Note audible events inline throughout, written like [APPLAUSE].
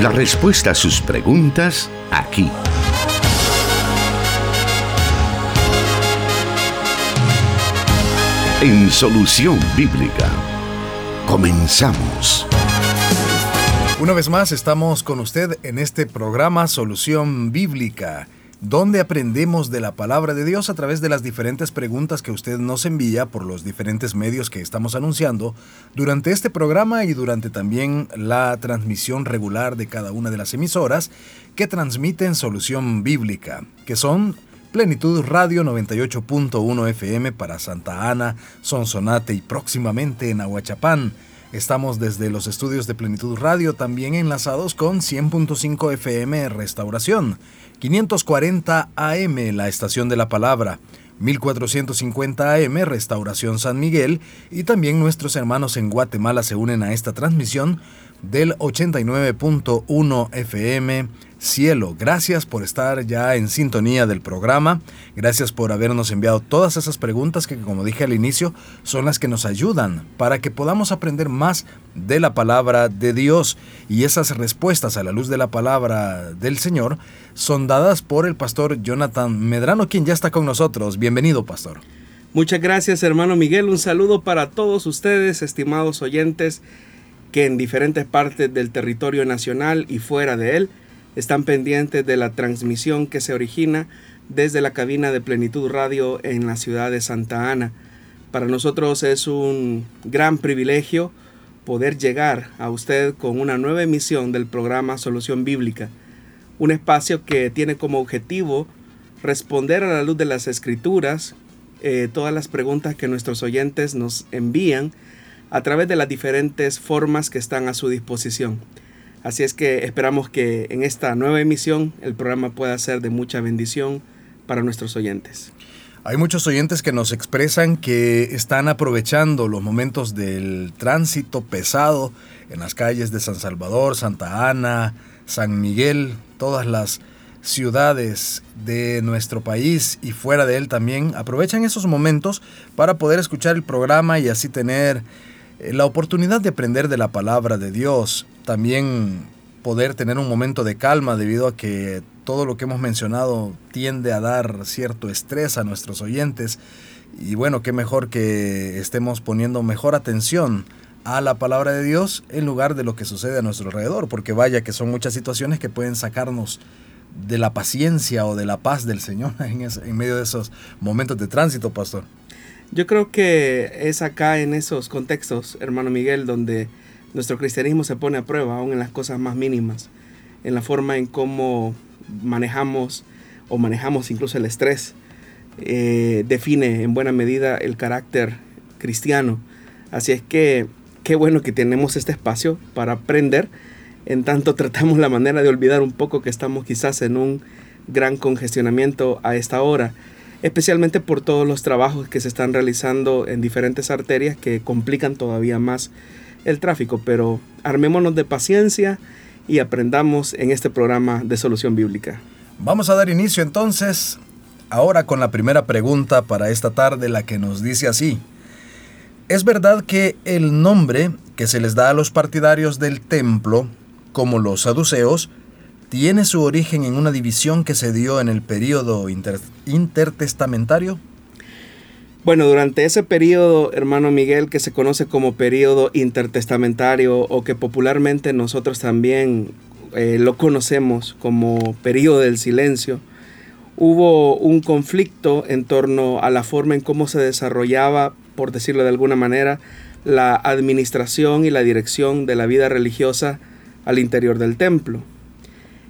La respuesta a sus preguntas aquí. En Solución Bíblica. Comenzamos. Una vez más estamos con usted en este programa Solución Bíblica donde aprendemos de la palabra de Dios a través de las diferentes preguntas que usted nos envía por los diferentes medios que estamos anunciando durante este programa y durante también la transmisión regular de cada una de las emisoras que transmiten Solución Bíblica, que son Plenitud Radio 98.1 FM para Santa Ana, Sonsonate y próximamente en Aguachapán. Estamos desde los estudios de Plenitud Radio también enlazados con 100.5 FM Restauración 540 AM, la estación de la palabra, 1450 AM, Restauración San Miguel, y también nuestros hermanos en Guatemala se unen a esta transmisión del 89.1 FM Cielo. Gracias por estar ya en sintonía del programa. Gracias por habernos enviado todas esas preguntas que, como dije al inicio, son las que nos ayudan para que podamos aprender más de la palabra de Dios. Y esas respuestas a la luz de la palabra del Señor son dadas por el pastor Jonathan Medrano, quien ya está con nosotros. Bienvenido, pastor. Muchas gracias, hermano Miguel. Un saludo para todos ustedes, estimados oyentes, que en diferentes partes del territorio nacional y fuera de él están pendientes de la transmisión que se origina desde la cabina de Plenitud Radio en la ciudad de Santa Ana. Para nosotros es un gran privilegio poder llegar a usted con una nueva emisión del programa Solución Bíblica, un espacio que tiene como objetivo responder a la luz de las escrituras eh, todas las preguntas que nuestros oyentes nos envían a través de las diferentes formas que están a su disposición. Así es que esperamos que en esta nueva emisión el programa pueda ser de mucha bendición para nuestros oyentes. Hay muchos oyentes que nos expresan que están aprovechando los momentos del tránsito pesado en las calles de San Salvador, Santa Ana, San Miguel, todas las ciudades de nuestro país y fuera de él también. Aprovechan esos momentos para poder escuchar el programa y así tener la oportunidad de aprender de la palabra de Dios, también poder tener un momento de calma debido a que todo lo que hemos mencionado tiende a dar cierto estrés a nuestros oyentes y bueno, qué mejor que estemos poniendo mejor atención a la palabra de Dios en lugar de lo que sucede a nuestro alrededor, porque vaya que son muchas situaciones que pueden sacarnos de la paciencia o de la paz del Señor [LAUGHS] en, en medio de esos momentos de tránsito, pastor. Yo creo que es acá en esos contextos, hermano Miguel, donde nuestro cristianismo se pone a prueba, aún en las cosas más mínimas, en la forma en cómo manejamos o manejamos incluso el estrés, eh, define en buena medida el carácter cristiano. Así es que qué bueno que tenemos este espacio para aprender, en tanto [LAUGHS] tratamos la manera de olvidar un poco que estamos quizás en un gran congestionamiento a esta hora especialmente por todos los trabajos que se están realizando en diferentes arterias que complican todavía más el tráfico, pero armémonos de paciencia y aprendamos en este programa de solución bíblica. Vamos a dar inicio entonces ahora con la primera pregunta para esta tarde, la que nos dice así. ¿Es verdad que el nombre que se les da a los partidarios del templo, como los saduceos, tiene su origen en una división que se dio en el periodo intertestamentario? Bueno, durante ese periodo, hermano Miguel, que se conoce como periodo intertestamentario o que popularmente nosotros también eh, lo conocemos como periodo del silencio, hubo un conflicto en torno a la forma en cómo se desarrollaba, por decirlo de alguna manera, la administración y la dirección de la vida religiosa al interior del templo.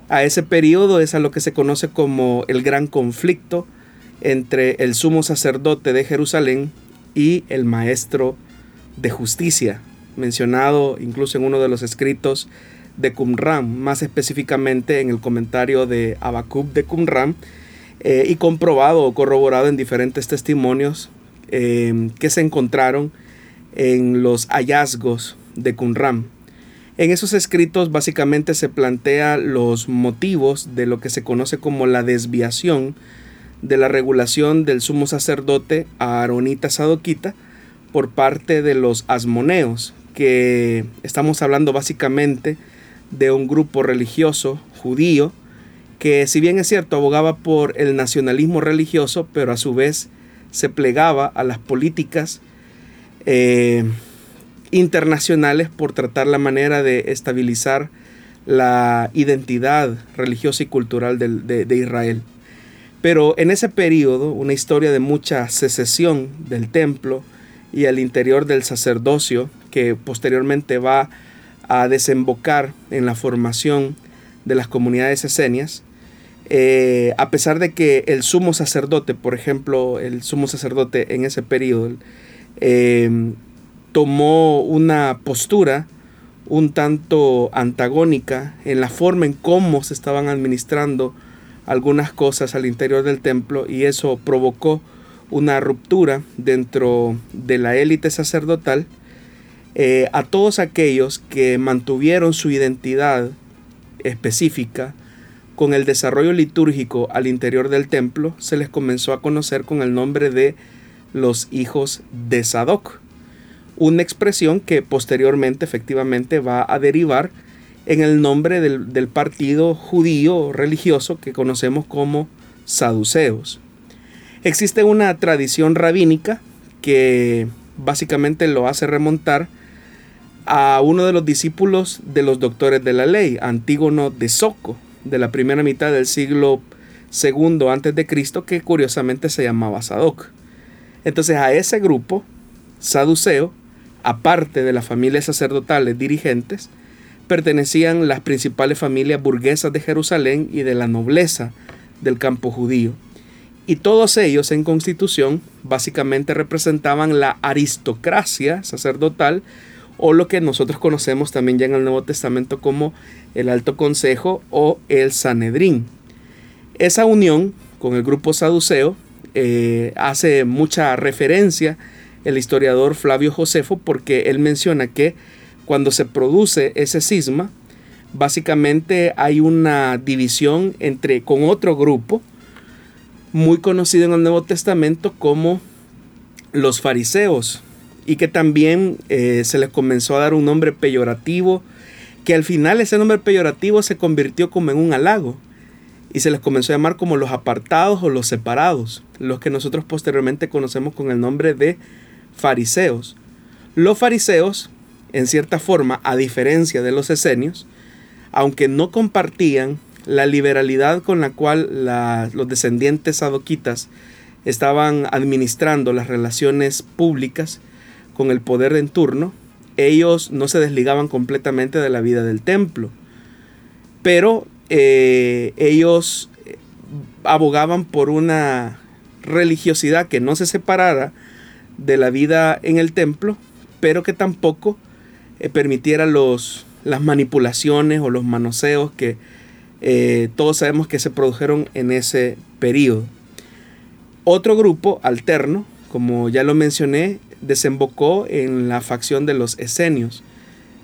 A ese periodo es a lo que se conoce como el gran conflicto entre el sumo sacerdote de Jerusalén y el maestro de justicia, mencionado incluso en uno de los escritos de Qumran, más específicamente en el comentario de Abacub de Qumran, eh, y comprobado o corroborado en diferentes testimonios eh, que se encontraron en los hallazgos de Qumran. En esos escritos básicamente se plantea los motivos de lo que se conoce como la desviación de la regulación del sumo sacerdote Aaronita Sadoquita por parte de los asmoneos, que estamos hablando básicamente de un grupo religioso judío que si bien es cierto abogaba por el nacionalismo religioso, pero a su vez se plegaba a las políticas eh, internacionales por tratar la manera de estabilizar la identidad religiosa y cultural de, Israel. Pero en ese periodo, una historia de mucha secesión del templo y al interior del sacerdocio, que posteriormente va a desembocar en la formación de las comunidades esenias, eh, a pesar de que el sumo sacerdote, por ejemplo, el sumo sacerdote en ese periodo, eh, tomó una postura un tanto antagónica en la forma en cómo se estaban administrando algunas cosas al interior del templo y eso provocó una ruptura dentro de la élite sacerdotal eh, a todos aquellos que mantuvieron su identidad específica con el desarrollo litúrgico al interior del templo, se les comenzó a conocer con el nombre de los hijos de Sadoc, una expresión que posteriormente efectivamente va a derivar en el nombre del, del partido judío religioso que conocemos como saduceos. Existe una tradición rabínica que básicamente lo hace remontar a uno de los discípulos de los doctores de la ley, Antígono de Soco, de la primera mitad del siglo segundo antes de Cristo, que curiosamente se llamaba Sadoc. Entonces a ese grupo, saduceo, aparte de las familias sacerdotales dirigentes, pertenecían las principales familias burguesas de Jerusalén y de la nobleza del campo judío. Y todos ellos en constitución básicamente representaban la aristocracia sacerdotal o lo que nosotros conocemos también ya en el Nuevo Testamento como el Alto Consejo o el Sanedrín. Esa unión con el grupo saduceo eh, hace mucha referencia el historiador Flavio Josefo porque él menciona que cuando se produce ese cisma, básicamente hay una división entre con otro grupo muy conocido en el Nuevo Testamento como los fariseos y que también eh, se les comenzó a dar un nombre peyorativo que al final ese nombre peyorativo se convirtió como en un halago y se les comenzó a llamar como los apartados o los separados, los que nosotros posteriormente conocemos con el nombre de fariseos. Los fariseos en cierta forma, a diferencia de los esenios, aunque no compartían la liberalidad con la cual los descendientes sadoquitas estaban administrando las relaciones públicas con el poder en turno, ellos no se desligaban completamente de la vida del templo, pero eh, ellos abogaban por una religiosidad que no se separara de la vida en el templo, pero que tampoco eh, permitiera los, las manipulaciones o los manoseos que eh, todos sabemos que se produjeron en ese periodo. Otro grupo alterno, como ya lo mencioné, desembocó en la facción de los esenios,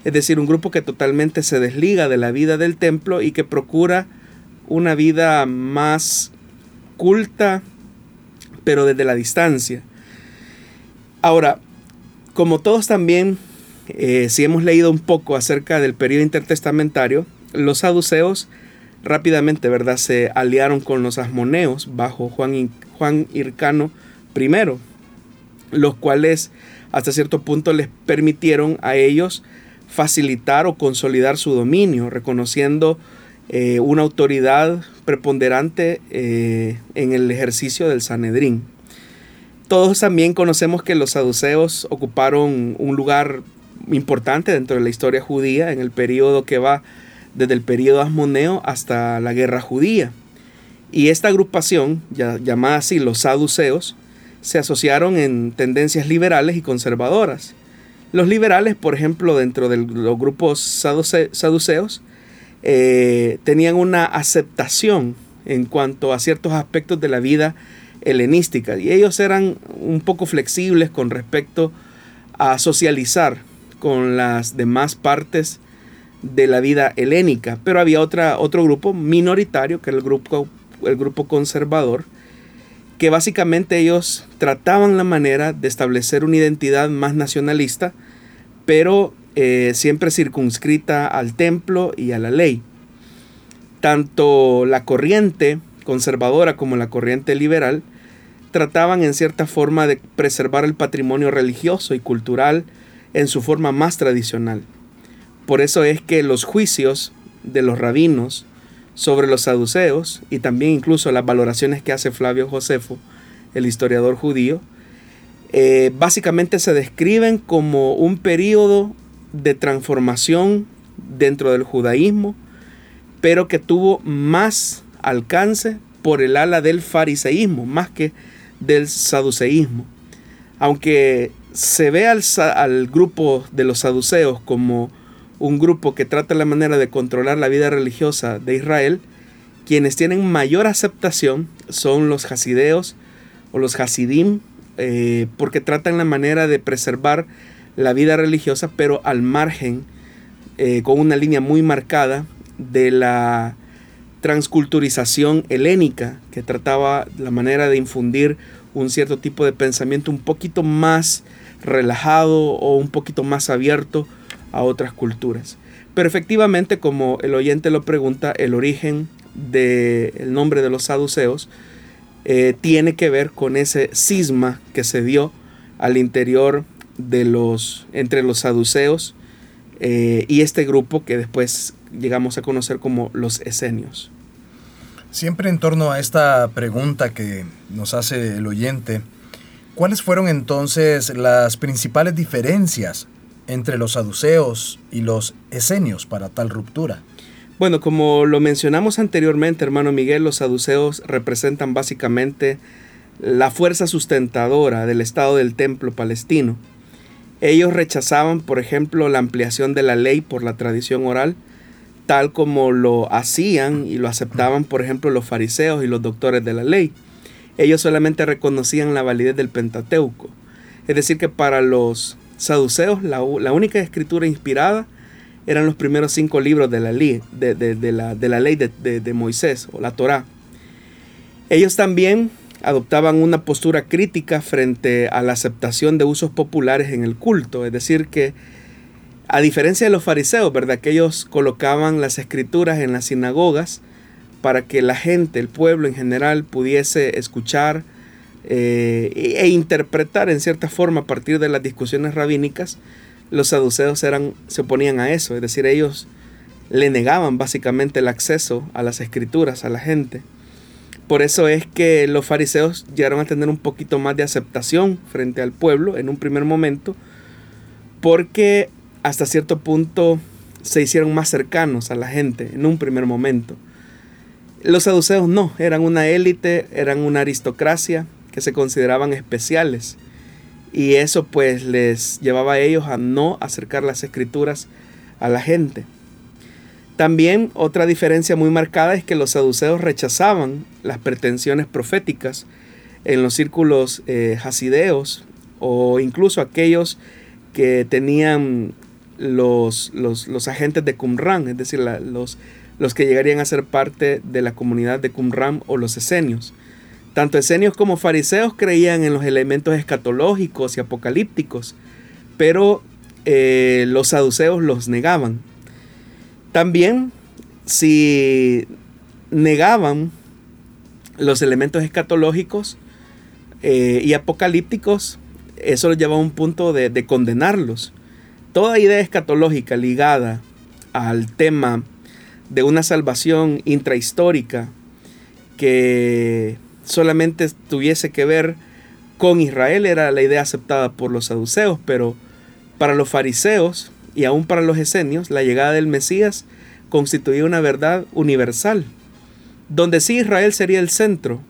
es decir, un grupo que totalmente se desliga de la vida del templo y que procura una vida más culta, pero desde la distancia. Ahora, como todos también eh, si hemos leído un poco acerca del periodo intertestamentario, los saduceos rápidamente, ¿verdad?, se aliaron con los asmoneos bajo Juan, Juan Hircano I, los cuales hasta cierto punto les permitieron a ellos facilitar o consolidar su dominio, reconociendo eh, una autoridad preponderante eh, en el ejercicio del Sanedrín. Todos también conocemos que los saduceos ocuparon un lugar importante dentro de la historia judía en el periodo que va desde el periodo asmoneo hasta la guerra judía. Y esta agrupación, llamada así los saduceos, se asociaron en tendencias liberales y conservadoras. Los liberales, por ejemplo, dentro de los grupos saduceos, eh, tenían una aceptación en cuanto a ciertos aspectos de la vida helenística y ellos eran un poco flexibles con respecto a socializar con las demás partes de la vida helénica. Pero había otra, otro grupo minoritario, que era el grupo, el grupo conservador, que básicamente ellos trataban la manera de establecer una identidad más nacionalista, pero eh, siempre circunscrita al templo y a la ley. Tanto la corriente conservadora como la corriente liberal trataban en cierta forma de preservar el patrimonio religioso y cultural en su forma más tradicional. Por eso es que los juicios de los rabinos sobre los saduceos y también incluso las valoraciones que hace Flavio Josefo, el historiador judío, eh, básicamente se describen como un periodo de transformación dentro del judaísmo, pero que tuvo más alcance por el ala del fariseísmo, más que del saduceísmo. Aunque se ve al, grupo de los saduceos como un grupo que trata la manera de controlar la vida religiosa de Israel, quienes tienen mayor aceptación son los hasideos o los hasidim, eh, porque tratan la manera de preservar la vida religiosa, pero al margen, eh, con una línea muy marcada de la transculturización helénica, que trataba la manera de infundir un cierto tipo de pensamiento un poquito más relajado o un poquito más abierto a otras culturas. Pero efectivamente, como el oyente lo pregunta, el origen del nombre de los saduceos eh, tiene que ver con ese cisma que se dio al interior de los, entre los saduceos eh, y este grupo que después llegamos a conocer como los esenios. Siempre en torno a esta pregunta que nos hace el oyente, ¿cuáles fueron entonces las principales diferencias entre los saduceos y los esenios para tal ruptura? Bueno, como lo mencionamos anteriormente, hermano Miguel, los saduceos representan básicamente la fuerza sustentadora del estado del templo palestino. Ellos rechazaban, por ejemplo, la ampliación de la ley por la tradición oral, tal como lo hacían y lo aceptaban, por ejemplo, los fariseos y los doctores de la ley. Ellos solamente reconocían la validez del Pentateuco. Es decir, que para los saduceos, la, única escritura inspirada eran los primeros cinco libros de la ley de, la, ley de, Moisés o la Torá. Ellos también adoptaban una postura crítica frente a la aceptación de usos populares en el culto, es decir, que a diferencia de los fariseos, ¿verdad? Que ellos colocaban las escrituras en las sinagogas para que la gente, el pueblo en general, pudiese escuchar, eh, e interpretar en cierta forma a partir de las discusiones rabínicas, los saduceos eran, se oponían a eso, es decir, ellos le negaban básicamente el acceso a las escrituras a la gente. Por eso es que los fariseos llegaron a tener un poquito más de aceptación frente al pueblo en un primer momento, porque hasta cierto punto se hicieron más cercanos a la gente en un primer momento. Los saduceos no, eran una élite, eran una aristocracia, que se consideraban especiales. Y eso pues les llevaba a ellos a no acercar las escrituras a la gente. También otra diferencia muy marcada es que los saduceos rechazaban las pretensiones proféticas en los círculos eh, o incluso aquellos que tenían los, los, agentes de Qumran, es decir, los, los que llegarían a ser parte de la comunidad de Qumran o los esenios. Tanto esenios como fariseos creían en los elementos escatológicos y apocalípticos, pero eh, los saduceos los negaban. También, si negaban los elementos escatológicos eh, y apocalípticos, eso los llevaba a un punto de, de condenarlos. Toda idea escatológica ligada al tema de una salvación intrahistórica que solamente tuviese que ver con Israel era la idea aceptada por los saduceos, pero para los fariseos y aún para los esenios, la llegada del Mesías constituía una verdad universal, donde sí Israel sería el centro,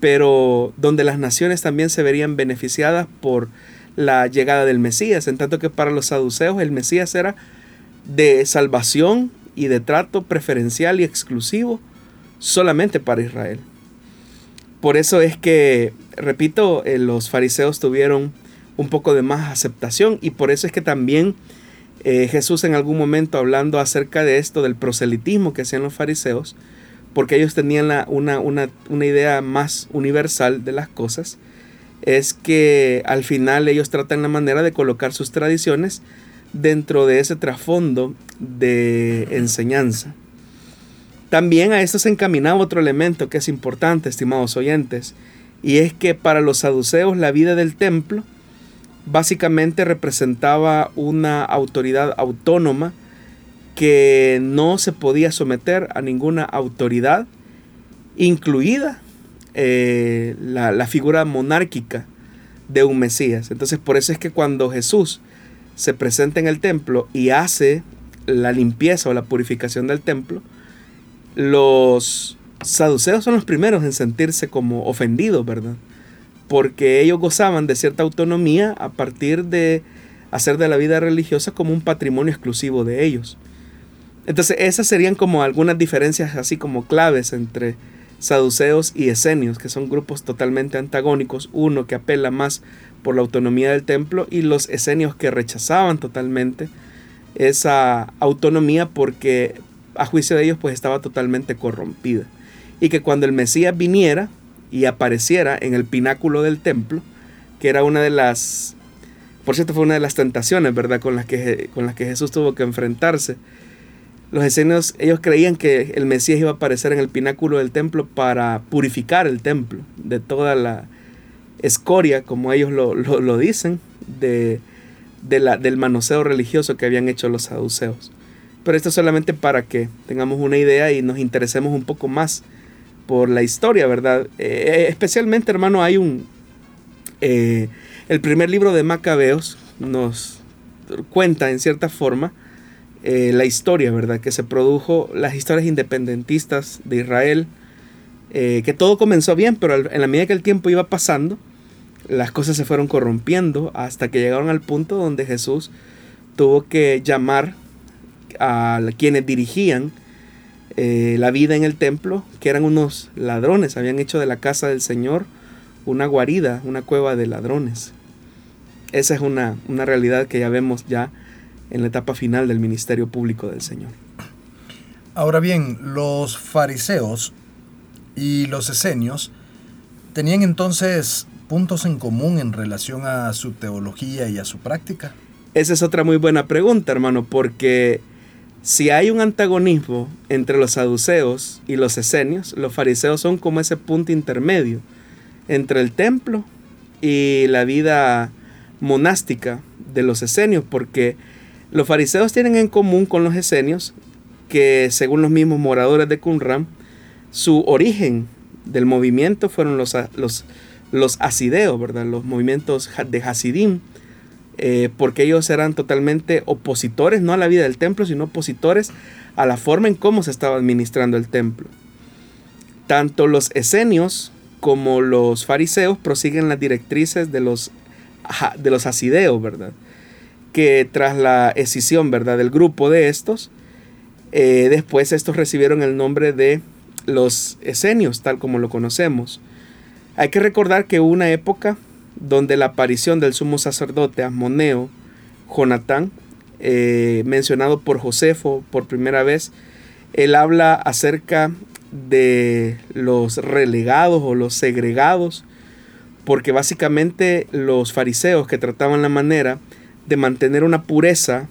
pero donde las naciones también se verían beneficiadas por la llegada del Mesías, en tanto que para los saduceos el Mesías era de salvación y de trato preferencial y exclusivo solamente para Israel. Por eso es que, repito, eh, los fariseos tuvieron un poco de más aceptación y por eso es que también eh, Jesús en algún momento hablando acerca de esto, del proselitismo que hacían los fariseos, porque ellos tenían una, una idea más universal de las cosas, es que al final ellos tratan la manera de colocar sus tradiciones dentro de ese trasfondo de enseñanza. También a esto se encaminaba otro elemento que es importante, estimados oyentes, y es que para los saduceos la vida del templo básicamente representaba una autoridad autónoma que no se podía someter a ninguna autoridad, incluida eh, la, figura monárquica de un Mesías. Entonces por eso es que cuando Jesús se presenta en el templo y hace la limpieza o la purificación del templo, los saduceos son los primeros en sentirse como ofendidos, ¿verdad? Porque ellos gozaban de cierta autonomía a partir de hacer de la vida religiosa como un patrimonio exclusivo de ellos. Entonces esas serían como algunas diferencias así como claves entre saduceos y esenios, que son grupos totalmente antagónicos, uno que apela más por la autonomía del templo y los esenios que rechazaban totalmente esa autonomía porque a juicio de ellos pues estaba totalmente corrompida. Y que cuando el Mesías viniera y apareciera en el pináculo del templo, que era una de las, por cierto fue una de las tentaciones, ¿verdad? Con las que, con las que Jesús tuvo que enfrentarse. Los esenios, ellos creían que el Mesías iba a aparecer en el pináculo del templo para purificar el templo de toda la escoria, como ellos lo, dicen, de, la, del manoseo religioso que habían hecho los saduceos. Pero esto es solamente para que tengamos una idea y nos interesemos un poco más por la historia, ¿verdad? Eh, especialmente, hermano, hay un... Eh, el primer libro de Macabeos nos cuenta en cierta forma eh, la historia, ¿verdad? Que se produjo, las historias independentistas de Israel, que todo comenzó bien, pero en la medida que el tiempo iba pasando, las cosas se fueron corrompiendo hasta que llegaron al punto donde Jesús tuvo que llamar a quienes dirigían eh, la vida en el templo, que eran unos ladrones, habían hecho de la casa del Señor una guarida, una cueva de ladrones. Esa es una, una realidad que ya vemos ya en la etapa final del ministerio público del Señor. Ahora bien, los fariseos y los esenios tenían entonces puntos en común en relación a su teología y a su práctica. Esa es otra muy buena pregunta, hermano, porque si hay un antagonismo entre los saduceos y los esenios, los fariseos son como ese punto intermedio entre el templo y la vida monástica de los esenios, porque los fariseos tienen en común con los esenios que, según los mismos moradores de Qumran, su origen del movimiento fueron los, los, los asideos, ¿verdad? los movimientos de Hasidim, eh, porque ellos eran totalmente opositores, no a la vida del templo, sino opositores a la forma en cómo se estaba administrando el templo. Tanto los esenios como los fariseos prosiguen las directrices de los, de los asideos, ¿verdad? Que tras la escisión, ¿verdad? Del grupo de estos, eh, después estos recibieron el nombre de los esenios, tal como lo conocemos. Hay que recordar que hubo una época donde la aparición del sumo sacerdote Asmoneo, Jonatán, eh, mencionado por Josefo por primera vez, él habla acerca de los relegados o los segregados, porque básicamente los fariseos que trataban la manera de mantener una pureza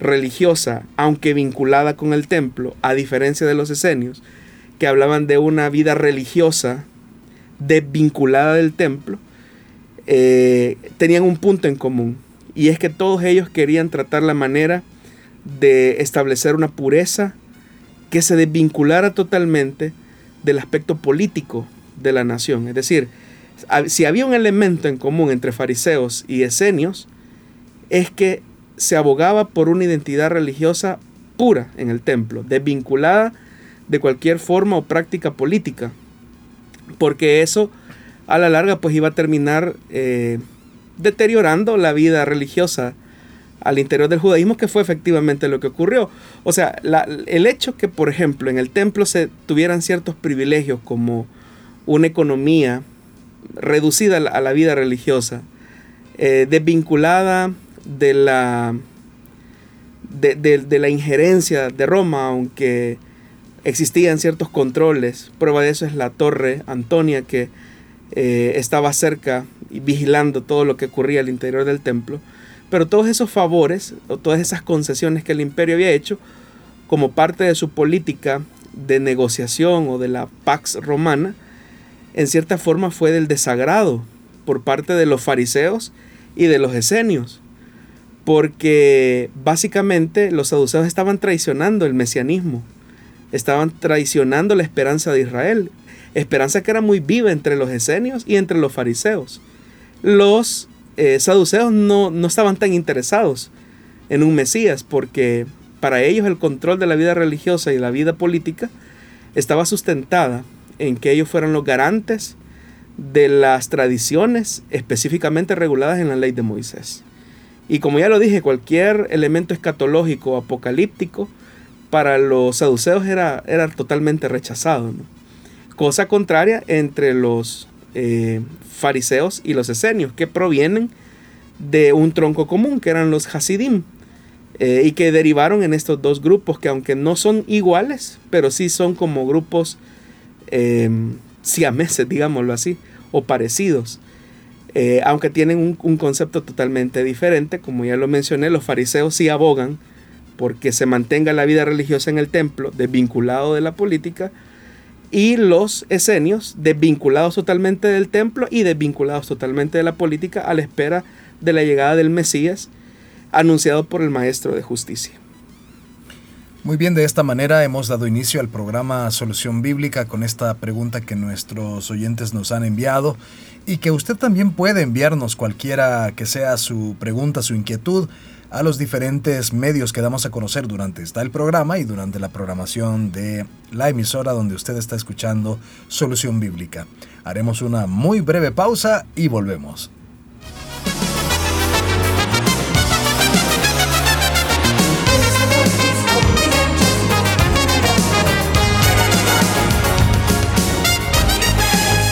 religiosa, aunque vinculada con el templo, a diferencia de los esenios, que hablaban de una vida religiosa desvinculada del templo, eh, tenían un punto en común y es que todos ellos querían tratar la manera de establecer una pureza que se desvinculara totalmente del aspecto político de la nación. Es decir, si había un elemento en común entre fariseos y esenios, es que se abogaba por una identidad religiosa pura en el templo, desvinculada de cualquier forma o práctica política, porque eso a la larga pues iba a terminar eh, deteriorando la vida religiosa al interior del judaísmo, que fue efectivamente lo que ocurrió. O sea, el hecho que, por ejemplo, en el templo se tuvieran ciertos privilegios como una economía reducida a la vida religiosa, eh, desvinculada de la, de la injerencia de Roma, aunque existían ciertos controles. Prueba de eso es la torre Antonia que eh, estaba cerca y vigilando todo lo que ocurría al interior del templo, Pero todos esos favores o todas esas concesiones que el imperio había hecho como parte de su política de negociación o de la Pax Romana, en cierta forma fue del desagrado por parte de los fariseos y de los esenios, porque básicamente los saduceos estaban traicionando el mesianismo, estaban traicionando la esperanza de Israel, esperanza que era muy viva entre los esenios y entre los fariseos. Los eh, saduceos no, no estaban tan interesados en un Mesías porque para ellos el control de la vida religiosa y la vida política estaba sustentada en que ellos fueran los garantes de las tradiciones específicamente reguladas en la ley de Moisés. Y como ya lo dije, cualquier elemento escatológico apocalíptico para los saduceos era, era totalmente rechazado. Cosa contraria entre los eh, fariseos y los esenios, que provienen de un tronco común, que eran los hasidim, eh, y que derivaron en estos dos grupos, que aunque no son iguales, pero sí son como grupos eh, siameses, digámoslo así, o parecidos. Eh, aunque tienen un, un, concepto totalmente diferente, como ya lo mencioné, los fariseos sí abogan porque se mantenga la vida religiosa en el templo, desvinculado de la política, y los esenios desvinculados totalmente del templo y desvinculados totalmente de la política a la espera de la llegada del Mesías anunciado por el Maestro de Justicia. Muy bien, de esta manera hemos dado inicio al programa Solución Bíblica con esta pregunta que nuestros oyentes nos han enviado y que usted también puede enviarnos cualquiera que sea su pregunta, su inquietud a los diferentes medios que damos a conocer durante este el programa y durante la programación de la emisora donde usted está escuchando Solución Bíblica. Haremos una muy breve pausa y volvemos.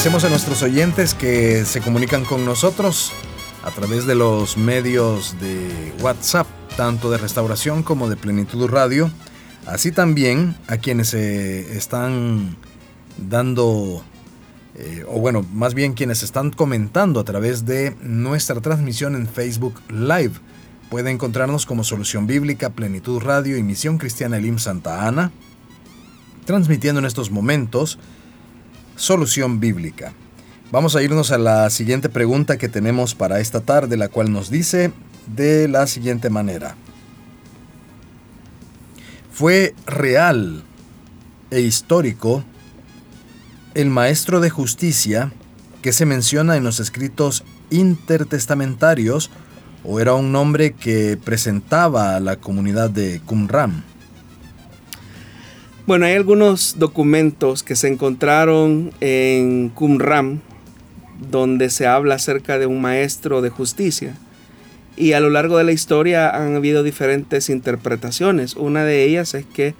Agradecemos a nuestros oyentes que se comunican con nosotros a través de los medios de WhatsApp, tanto de Restauración como de Plenitud Radio, así también a quienes se están dando, eh, o bueno, más bien quienes están comentando a través de nuestra transmisión en Facebook Live. Puede encontrarnos como Solución Bíblica, Plenitud Radio y Misión Cristiana Elim Santa Ana, transmitiendo en estos momentos Solución Bíblica. Vamos a irnos a la siguiente pregunta que tenemos para esta tarde, la cual nos dice de la siguiente manera. ¿Fue real e histórico el maestro de justicia que se menciona en los escritos intertestamentarios o era un nombre que presentaba a la comunidad de Qumran? Bueno, hay algunos documentos que se encontraron en Qumran donde se habla acerca de un maestro de justicia. Y a lo largo de la historia han habido diferentes interpretaciones. Una de ellas es que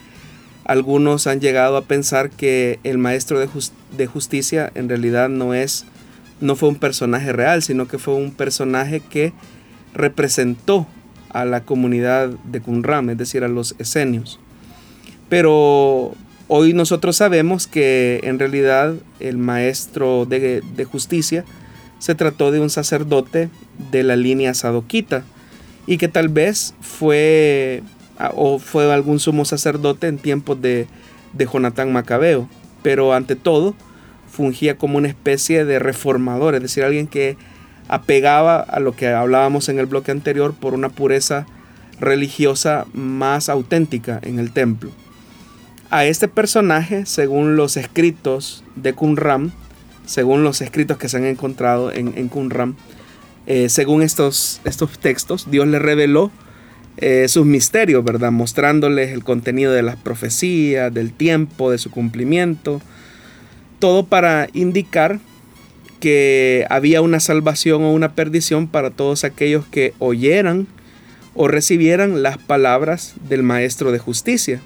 algunos han llegado a pensar que el maestro de, justicia en realidad no es no fue un personaje real, sino que fue un personaje que representó a la comunidad de Qumran, es decir, a los esenios. Pero Hoy nosotros sabemos que en realidad el maestro de, justicia se trató de un sacerdote de la línea sadoquita y que tal vez fue o fue algún sumo sacerdote en tiempos de, de Jonatán Macabeo, pero ante todo fungía como una especie de reformador, es decir, alguien que apegaba a lo que hablábamos en el bloque anterior por una pureza religiosa más auténtica en el templo a este personaje, según los escritos de Qumran, según los escritos que se han encontrado en, en Qumran, eh, según estos, estos textos, Dios le reveló eh, sus misterios, ¿verdad? Mostrándoles el contenido de las profecías, del tiempo, de su cumplimiento, todo para indicar que había una salvación o una perdición para todos aquellos que oyeran o recibieran las palabras del Maestro de Justicia.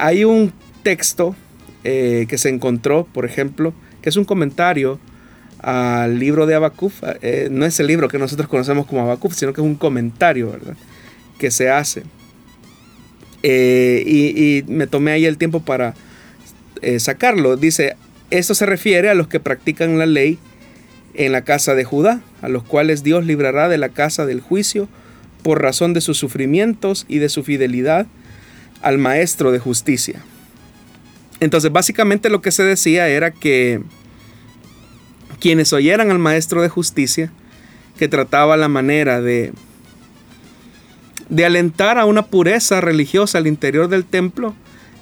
Hay un texto eh, que se encontró, por ejemplo, que es un comentario al libro de Abacuf. Eh, no es el libro que nosotros conocemos como Abacuf, sino que es un comentario, ¿verdad? Que se hace. Eh, y, me tomé ahí el tiempo para sacarlo. Dice, esto se refiere a los que practican la ley en la casa de Judá, a los cuales Dios librará de la casa del juicio por razón de sus sufrimientos y de su fidelidad al Maestro de justicia. Entonces básicamente lo que se decía era que quienes oyeran al Maestro de justicia, que trataba la manera de, de alentar a una pureza religiosa al interior del templo,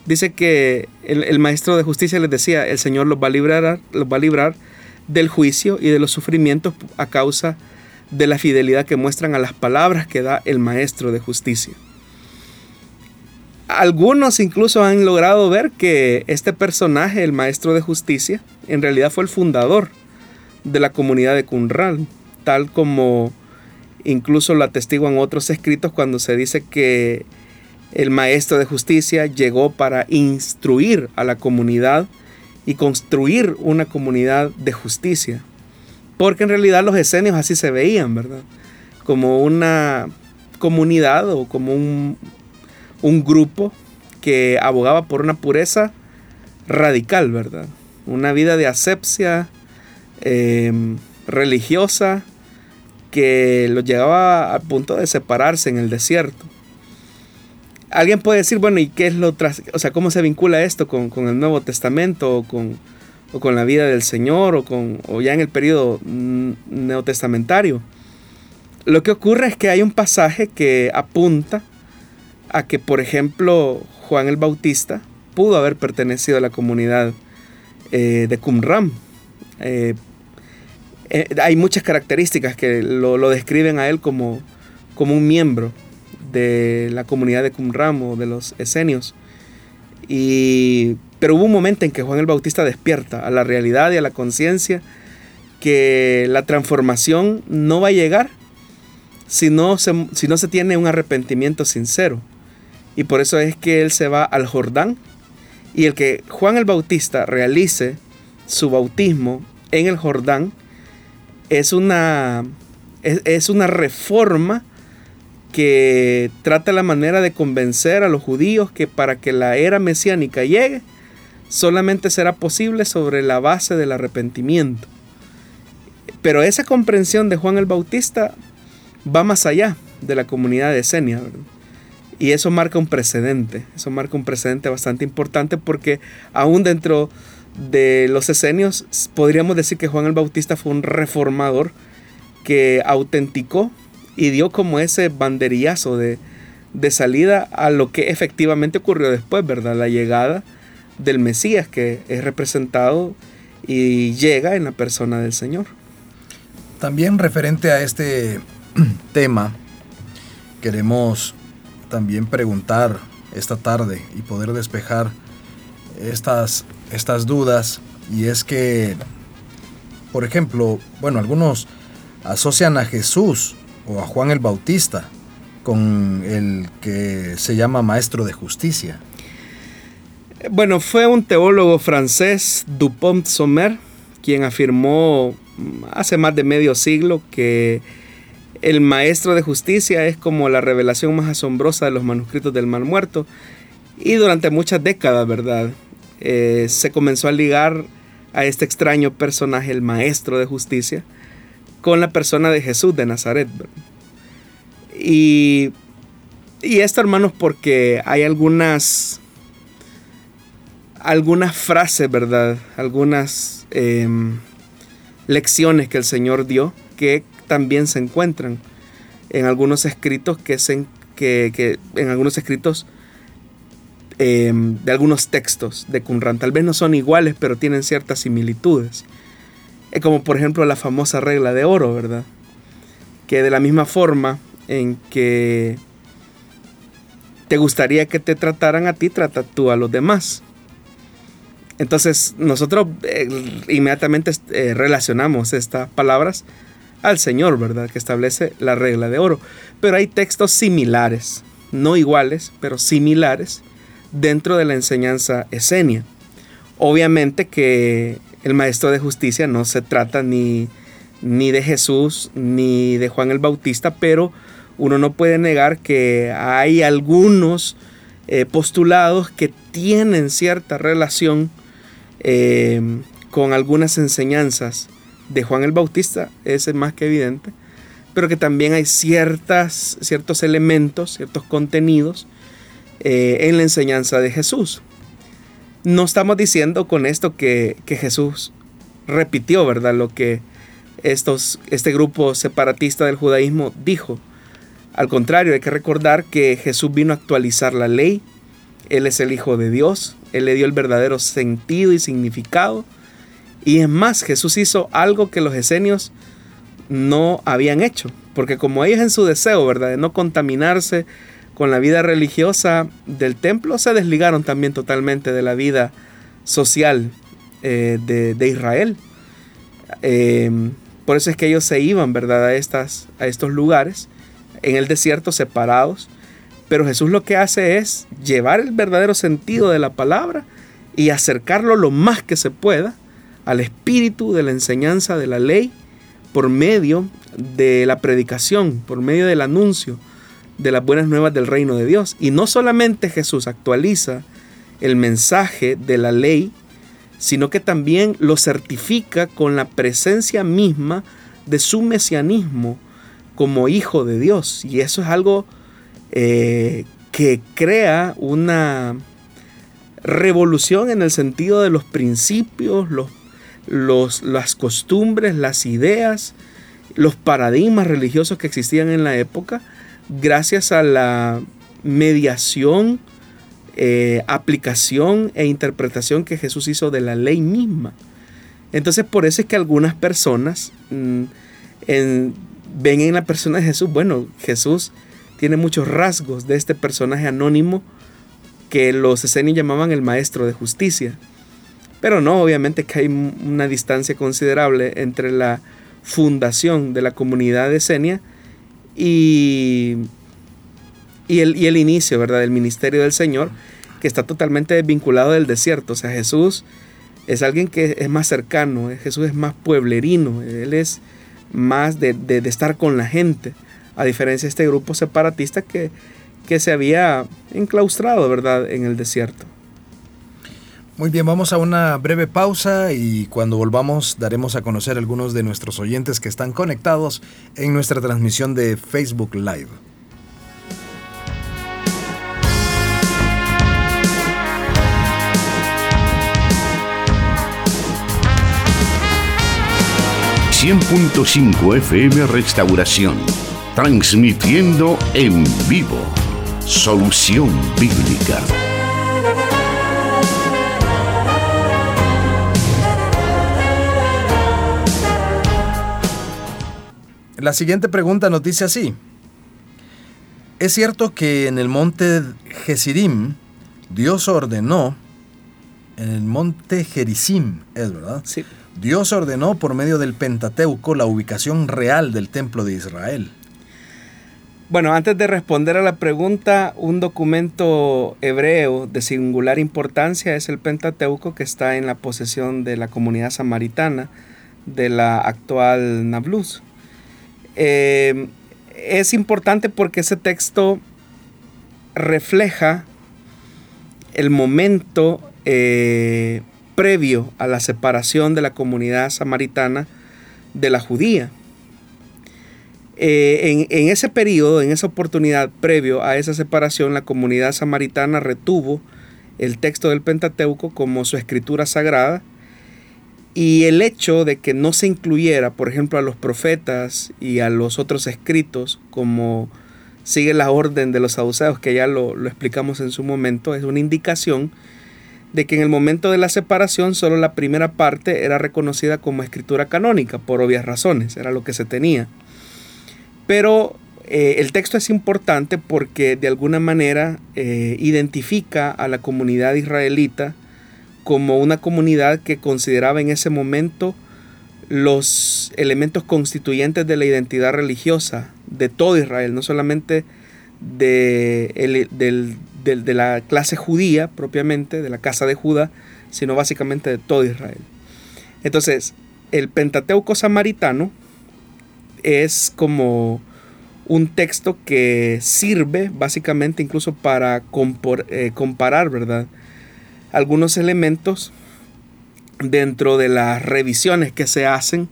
dice que el, Maestro de justicia les decía, el Señor los va a librar, los va a librar del juicio y de los sufrimientos a causa de de la fidelidad que muestran a las palabras que da el Maestro de Justicia. Algunos incluso han logrado ver que este personaje, el Maestro de Justicia, en realidad fue el fundador de la comunidad de Qumran, tal como incluso lo atestiguan otros escritos cuando se dice que el Maestro de Justicia llegó para instruir a la comunidad y construir una comunidad de justicia. Porque en realidad los esenios así se veían, ¿verdad? Como una comunidad o como un, grupo que abogaba por una pureza radical, ¿verdad? Una vida de asepsia em, religiosa que los llevaba al punto de separarse en el desierto. Alguien puede decir, bueno, ¿y qué es lo tras, o sea, cómo se vincula esto con, con el Nuevo Testamento o con, o con la vida del Señor o, con, o ya en el periodo neotestamentario. Lo que ocurre es que hay un pasaje que apunta a que, por ejemplo, Juan el Bautista pudo haber pertenecido a la comunidad eh, de Qumran. Eh, eh, hay muchas características que lo, describen a él como, como un miembro de la comunidad de Qumran o de los esenios. Y pero hubo un momento en que Juan el Bautista despierta a la realidad y a la conciencia que la transformación no va a llegar si no, se, si no se tiene un arrepentimiento sincero. Y por eso es que él se va al Jordán y el que Juan el Bautista realice su bautismo en el Jordán es una, es una reforma que trata la manera de convencer a los judíos que para que la era mesiánica llegue, solamente será posible sobre la base del arrepentimiento. Pero esa comprensión de Juan el Bautista va más allá de la comunidad de Senia. Y eso marca un precedente, eso marca un precedente bastante importante porque aún dentro de los esenios podríamos decir que Juan el Bautista fue un reformador que autenticó y dio como ese banderillazo de, de salida a lo que efectivamente ocurrió después, ¿verdad? La llegada del Mesías que es representado y llega en la persona del Señor. También referente a este [CLEARS THROAT] tema, queremos también preguntar esta tarde y poder despejar estas, estas dudas y es que, por ejemplo, bueno, algunos asocian a Jesús o a Juan el Bautista con el que se llama maestro de justicia. Bueno, fue un teólogo francés, Dupont Sommer, quien afirmó hace más de medio siglo que el maestro de justicia es como la revelación más asombrosa de los manuscritos del Mar Muerto. Y durante muchas décadas, ¿verdad? Eh, se comenzó a ligar a este extraño personaje, el maestro de justicia, con la persona de Jesús de Nazaret. Y, y esto, hermanos, porque hay algunas algunas frases, ¿verdad? Algunas em, lecciones que el Señor dio que también se encuentran en algunos escritos que, se, que, en algunos escritos em, de algunos textos de Qumran. Tal vez no son iguales, pero tienen ciertas similitudes. Eh, como por ejemplo la famosa regla de oro, ¿verdad? Que de la misma forma en que te gustaría que te trataran a ti, trata tú a los demás. Entonces nosotros eh, inmediatamente eh, relacionamos estas palabras al Señor, ¿verdad? Que establece la regla de oro. Pero hay textos similares, no iguales, pero similares dentro de la enseñanza esenia. Obviamente que el maestro de justicia no se trata ni, ni de Jesús ni de Juan el Bautista, pero uno no puede negar que hay algunos eh, postulados que tienen cierta relación eh, con algunas enseñanzas de Juan el Bautista, ese es más que evidente, pero que también hay ciertas, ciertos elementos, ciertos contenidos eh, en la enseñanza de Jesús. No estamos diciendo con esto que, que Jesús repitió, ¿verdad? Lo que estos, este grupo separatista del judaísmo dijo. Al contrario, hay que recordar que Jesús vino a actualizar la ley. Él es el Hijo de Dios. Él le dio el verdadero sentido y significado. Y es más, Jesús hizo algo que los esenios no habían hecho. Porque como ellos en su deseo, ¿verdad? De no contaminarse con la vida religiosa del templo, se desligaron también totalmente de la vida social eh, de, Israel. Eh, por eso es que ellos se iban, ¿verdad? A, estas, a estos lugares en el desierto separados. Pero Jesús lo que hace es llevar el verdadero sentido de la palabra y acercarlo lo más que se pueda al espíritu de la enseñanza de la ley por medio de la predicación, por medio del anuncio de las buenas nuevas del reino de Dios. Y no solamente Jesús actualiza el mensaje de la ley, sino que también lo certifica con la presencia misma de su mesianismo como hijo de Dios. Y eso es algo eh, que crea una revolución en el sentido de los principios, los, los, las costumbres, las ideas, los paradigmas religiosos que existían en la época, gracias a la mediación, eh, aplicación e interpretación que Jesús hizo de la ley misma. Entonces por eso es que algunas personas mm, ven en la persona de Jesús, bueno, Jesús tiene muchos rasgos de este personaje anónimo que los esenios llamaban el maestro de justicia. Pero no, obviamente que hay una distancia considerable entre la fundación de la comunidad de Esenia y, y, el, y el inicio, ¿verdad?, del ministerio del Señor, que está totalmente desvinculado del desierto. O sea, Jesús es alguien que es más cercano, eh, Jesús es más pueblerino, Él es más de, estar con la gente, a diferencia de este grupo separatista que, que se había enclaustrado, ¿verdad?, en el desierto. Muy bien, vamos a una breve pausa y cuando volvamos daremos a conocer a algunos de nuestros oyentes que están conectados en nuestra transmisión de Facebook Live. ...100.5 FM Restauración... ...transmitiendo en vivo... ...Solución Bíblica... La siguiente pregunta nos dice así. Es cierto que en el monte Gesirim Dios ordenó, en el monte Gerizim, es verdad. Sí. Dios ordenó por medio del Pentateuco la ubicación real del templo de Israel. Bueno, antes de responder a la pregunta, un documento hebreo de singular importancia es el Pentateuco que está en la posesión de la comunidad samaritana de la actual Nablus. Eh, es importante porque ese texto refleja el momento eh, previo a la separación de la comunidad samaritana de la judía. Eh, en, ese periodo, en esa oportunidad previo a esa separación, la comunidad samaritana retuvo el texto del Pentateuco como su escritura sagrada y el hecho de que no se incluyera, por ejemplo, a los profetas y a los otros escritos, como sigue la orden de los saduceos, que ya lo, lo, explicamos en su momento, es una indicación de que en el momento de la separación solo la primera parte era reconocida como escritura canónica, por obvias razones, era lo que se tenía. Pero eh, el texto es importante porque de alguna manera eh, identifica a la comunidad israelita como una comunidad que consideraba en ese momento los elementos constituyentes de la identidad religiosa de todo Israel, no solamente de, de la clase judía propiamente, de la casa de Judá, sino básicamente de todo Israel. Entonces, el Pentateuco samaritano es como un texto que sirve básicamente incluso para eh, comparar, ¿verdad? Algunos elementos dentro de las revisiones que se hacen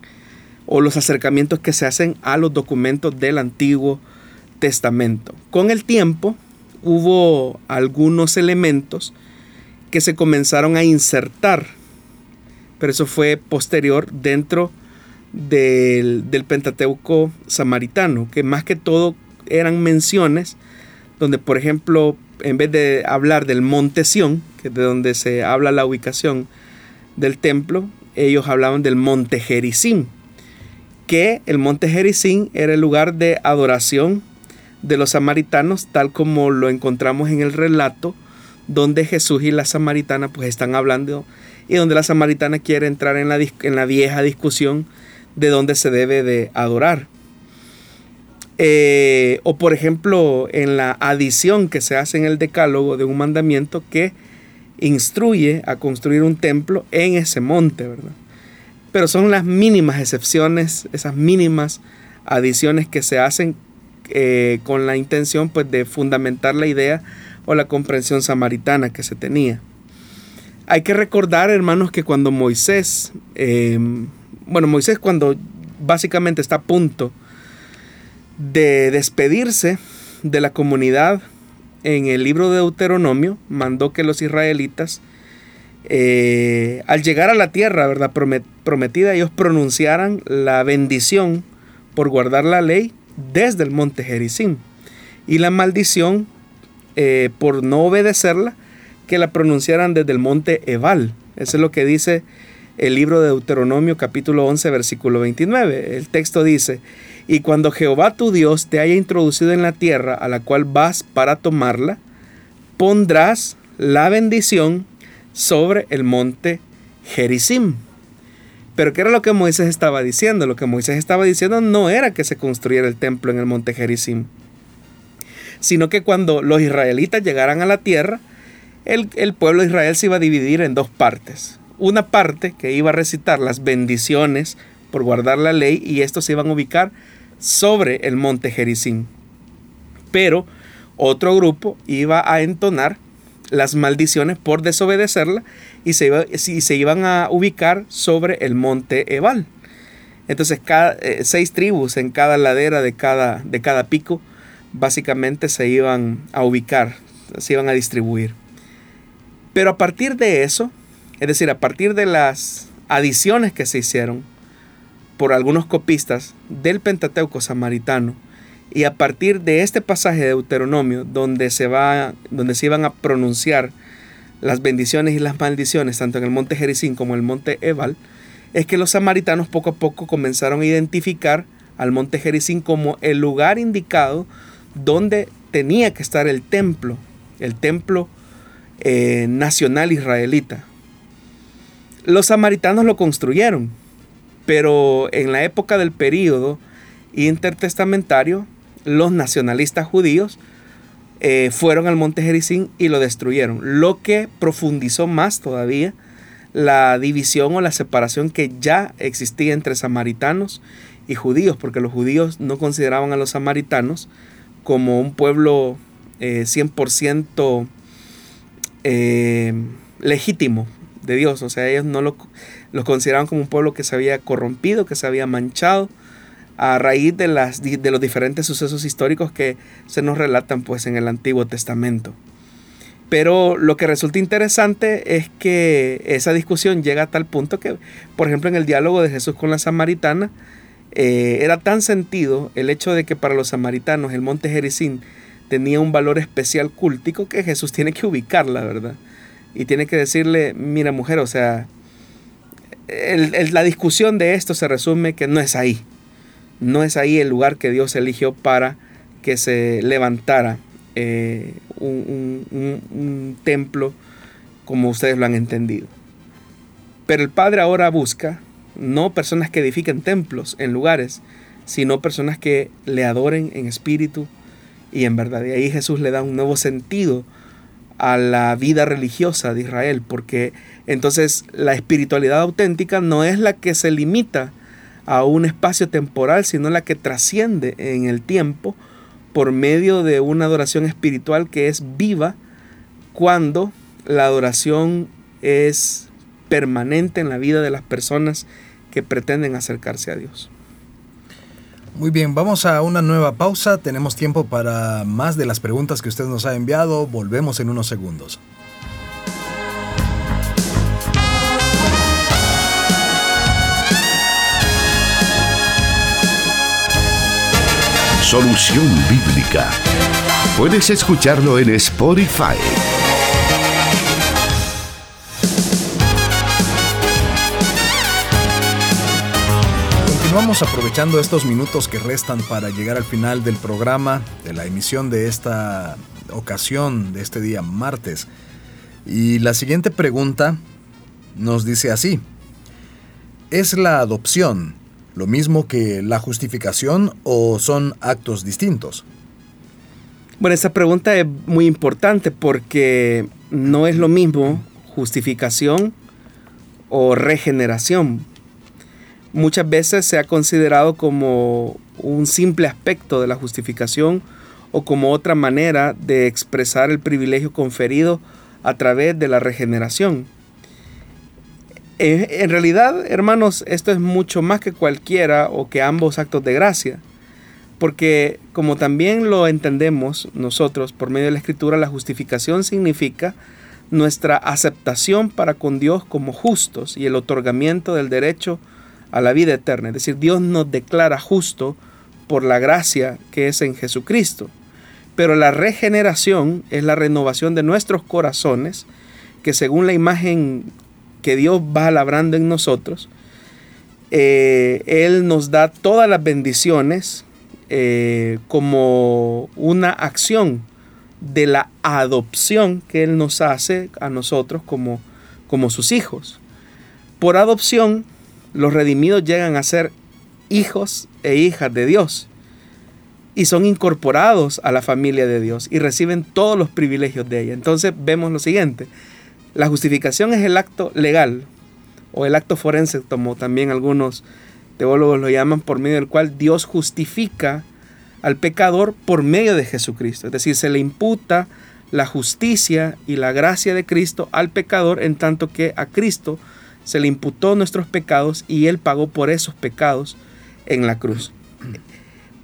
o los acercamientos que se hacen a los documentos del Antiguo Testamento. Con el tiempo hubo algunos elementos que se comenzaron a insertar, pero eso fue posterior dentro del, Pentateuco samaritano, que más que todo eran menciones donde, por ejemplo, en vez de hablar del monte Sión, que es de donde se habla la ubicación del templo, ellos hablaban del monte Jericín, que el monte Jericín era el lugar de adoración de los samaritanos, tal como lo encontramos en el relato donde Jesús y la samaritana pues están hablando y donde la samaritana quiere entrar en la, en la vieja discusión de dónde se debe de adorar. Eh, o por ejemplo en la adición que se hace en el decálogo de un mandamiento que instruye a construir un templo en ese monte, ¿verdad? Pero son las mínimas excepciones, esas mínimas adiciones que se hacen eh, con la intención pues, de fundamentar la idea o la comprensión samaritana que se tenía. Hay que recordar, hermanos, que cuando Moisés, eh, bueno, Moisés cuando básicamente está a punto de despedirse de la comunidad en el libro de Deuteronomio, mandó que los israelitas, eh, al llegar a la tierra ¿verdad? prometida, ellos pronunciaran la bendición por guardar la ley desde el monte Gerizim y la maldición eh, por no obedecerla, que la pronunciaran desde el monte Ebal. Eso es lo que dice el libro de Deuteronomio capítulo 11 versículo 29. El texto dice, y cuando Jehová tu Dios te haya introducido en la tierra a la cual vas para tomarla, pondrás la bendición sobre el monte Gerizim. Pero ¿qué era lo que Moisés estaba diciendo? Lo que Moisés estaba diciendo no era que se construyera el templo en el monte Gerizim sino que cuando los israelitas llegaran a la tierra, el, pueblo de Israel se iba a dividir en dos partes. Una parte que iba a recitar las bendiciones por guardar la ley y estos se iban a ubicar sobre el monte Gerizim. Pero otro grupo iba a entonar las maldiciones por desobedecerla y se, se iban a ubicar sobre el monte Ebal. Entonces, cada, eh, seis tribus en cada ladera de cada, de cada pico básicamente se iban a ubicar, se iban a distribuir. Pero a partir de eso, es decir, a partir de las adiciones que se hicieron por algunos copistas del Pentateuco samaritano, y a partir de este pasaje de Deuteronomio, donde se, va, donde se iban a pronunciar las bendiciones y las maldiciones, tanto en el monte Jericín como en el monte Ebal, es que los samaritanos poco a poco comenzaron a identificar al monte Jericín como el lugar indicado donde tenía que estar el templo, el templo eh, nacional israelita. Los samaritanos lo construyeron, pero en la época del período intertestamentario, los nacionalistas judíos eh, fueron al monte Jericín y lo destruyeron, lo que profundizó más todavía la división o la separación que ya existía entre samaritanos y judíos, porque los judíos no consideraban a los samaritanos como un pueblo 100% eh, eh, legítimo de Dios. O sea, ellos no lo, los consideraban como un pueblo que se había corrompido, que se había manchado a raíz de, las, de los diferentes sucesos históricos que se nos relatan pues, en el Antiguo Testamento. Pero lo que resulta interesante es que esa discusión llega a tal punto que, por ejemplo, en el diálogo de Jesús con la samaritana, eh, era tan sentido el hecho de que para los samaritanos el monte Jericín tenía un valor especial cúltico que Jesús tiene que ubicarla, ¿verdad? Y tiene que decirle, mira mujer, o sea, la discusión de esto se resume que no es ahí. No es ahí el lugar que Dios eligió para que se levantara eh, un templo como ustedes lo han entendido. Pero el Padre ahora busca no personas que edifiquen templos en lugares, sino personas que le adoren en espíritu y en verdad. Y ahí Jesús le da un nuevo sentido a la vida religiosa de Israel, porque entonces la espiritualidad auténtica no es la que se limita a un espacio temporal, sino la que trasciende en el tiempo por medio de una adoración espiritual que es viva cuando la adoración es permanente en la vida de las personas que pretenden acercarse a Dios. Muy bien, vamos a una nueva pausa. Tenemos tiempo para más de las preguntas que usted nos ha enviado. Volvemos en unos segundos. Solución Bíblica. Puedes escucharlo en Spotify. Continuamos aprovechando estos minutos que restan para llegar al final del programa, de la emisión de esta ocasión, de este día martes. Y la siguiente pregunta nos dice así. ¿Es la adopción lo mismo que la justificación o son actos distintos? Bueno, esa pregunta es muy importante porque no es lo mismo justificación o regeneración. Muchas veces se ha considerado como un simple aspecto de la justificación o como otra manera de expresar el privilegio conferido a través de la regeneración. En realidad, hermanos, esto es mucho más que cualquiera o que ambos actos de gracia. Porque como también lo entendemos nosotros por medio de la escritura, la justificación significa nuestra aceptación para con Dios como justos y el otorgamiento del derecho a la vida eterna. Es decir, Dios nos declara justo por la gracia que es en Jesucristo. Pero la regeneración es la renovación de nuestros corazones, que según la imagen que Dios va labrando en nosotros, eh, Él nos da todas las bendiciones eh, como una acción de la adopción que Él nos hace a nosotros como, como sus hijos. Por adopción, los redimidos llegan a ser hijos e hijas de Dios y son incorporados a la familia de Dios y reciben todos los privilegios de ella. Entonces vemos lo siguiente, la justificación es el acto legal o el acto forense, como también algunos teólogos lo llaman, por medio del cual Dios justifica al pecador por medio de Jesucristo. Es decir, se le imputa la justicia y la gracia de Cristo al pecador en tanto que a Cristo se le imputó nuestros pecados y Él pagó por esos pecados en la cruz.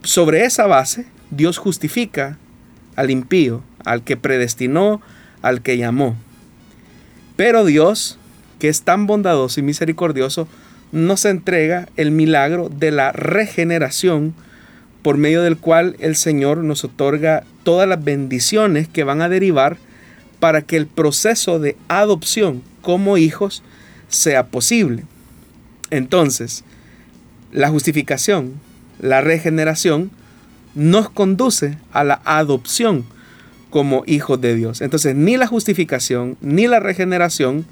Sobre esa base, Dios justifica al impío, al que predestinó, al que llamó. Pero Dios, que es tan bondadoso y misericordioso, nos entrega el milagro de la regeneración por medio del cual el Señor nos otorga todas las bendiciones que van a derivar para que el proceso de adopción como hijos sea posible. Entonces, la justificación, la regeneración, nos conduce a la adopción como hijos de Dios. Entonces, ni la justificación ni la regeneración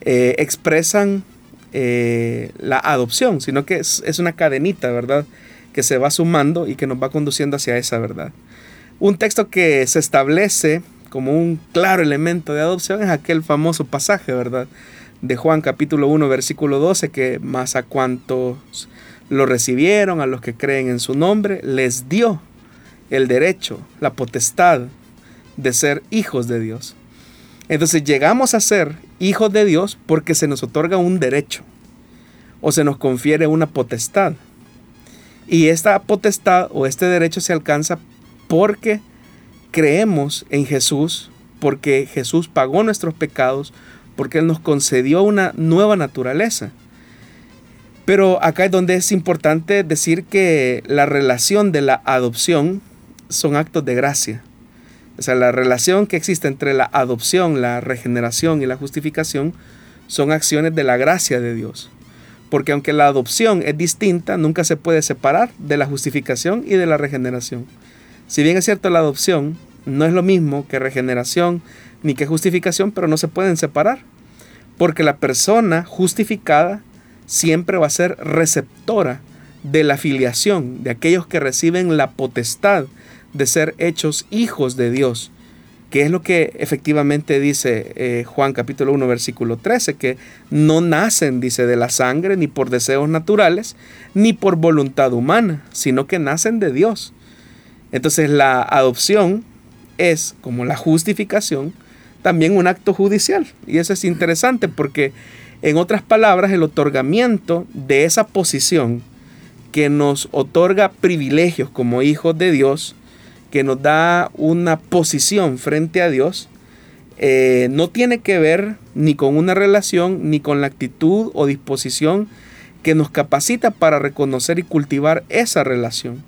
eh, expresan eh, la adopción, sino que es, es, una cadenita, ¿verdad? Que se va sumando y que nos va conduciendo hacia esa verdad. Un texto que se establece como un claro elemento de adopción es aquel famoso pasaje, ¿verdad? De Juan capítulo 1, versículo 12, que más a cuantos lo recibieron, a los que creen en su nombre, les dio el derecho, la potestad de ser hijos de Dios. Entonces llegamos a ser hijos de Dios porque se nos otorga un derecho o se nos confiere una potestad. Y esta potestad o este derecho se alcanza porque creemos en Jesús, porque Jesús pagó nuestros pecados, porque Él nos concedió una nueva naturaleza. Pero acá es donde es importante decir que la relación de la adopción son actos de gracia. O sea, la relación que existe entre la adopción, la regeneración y la justificación son acciones de la gracia de Dios. Porque aunque la adopción es distinta, nunca se puede separar de la justificación y de la regeneración. Si bien es cierto, la adopción no es lo mismo que regeneración ni que justificación, pero no se pueden separar. Porque la persona justificada siempre va a ser receptora de la filiación, de aquellos que reciben la potestad de ser hechos hijos de Dios, que es lo que efectivamente dice eh, Juan capítulo 1 versículo 13, que no nacen, dice, de la sangre, ni por deseos naturales, ni por voluntad humana, sino que nacen de Dios. Entonces la adopción es, como la justificación, también un acto judicial. Y eso es interesante porque, en otras palabras, el otorgamiento de esa posición que nos otorga privilegios como hijos de Dios, que nos da una posición frente a Dios, eh, no tiene que ver ni con una relación, ni con la actitud o disposición que nos capacita para reconocer y cultivar esa relación.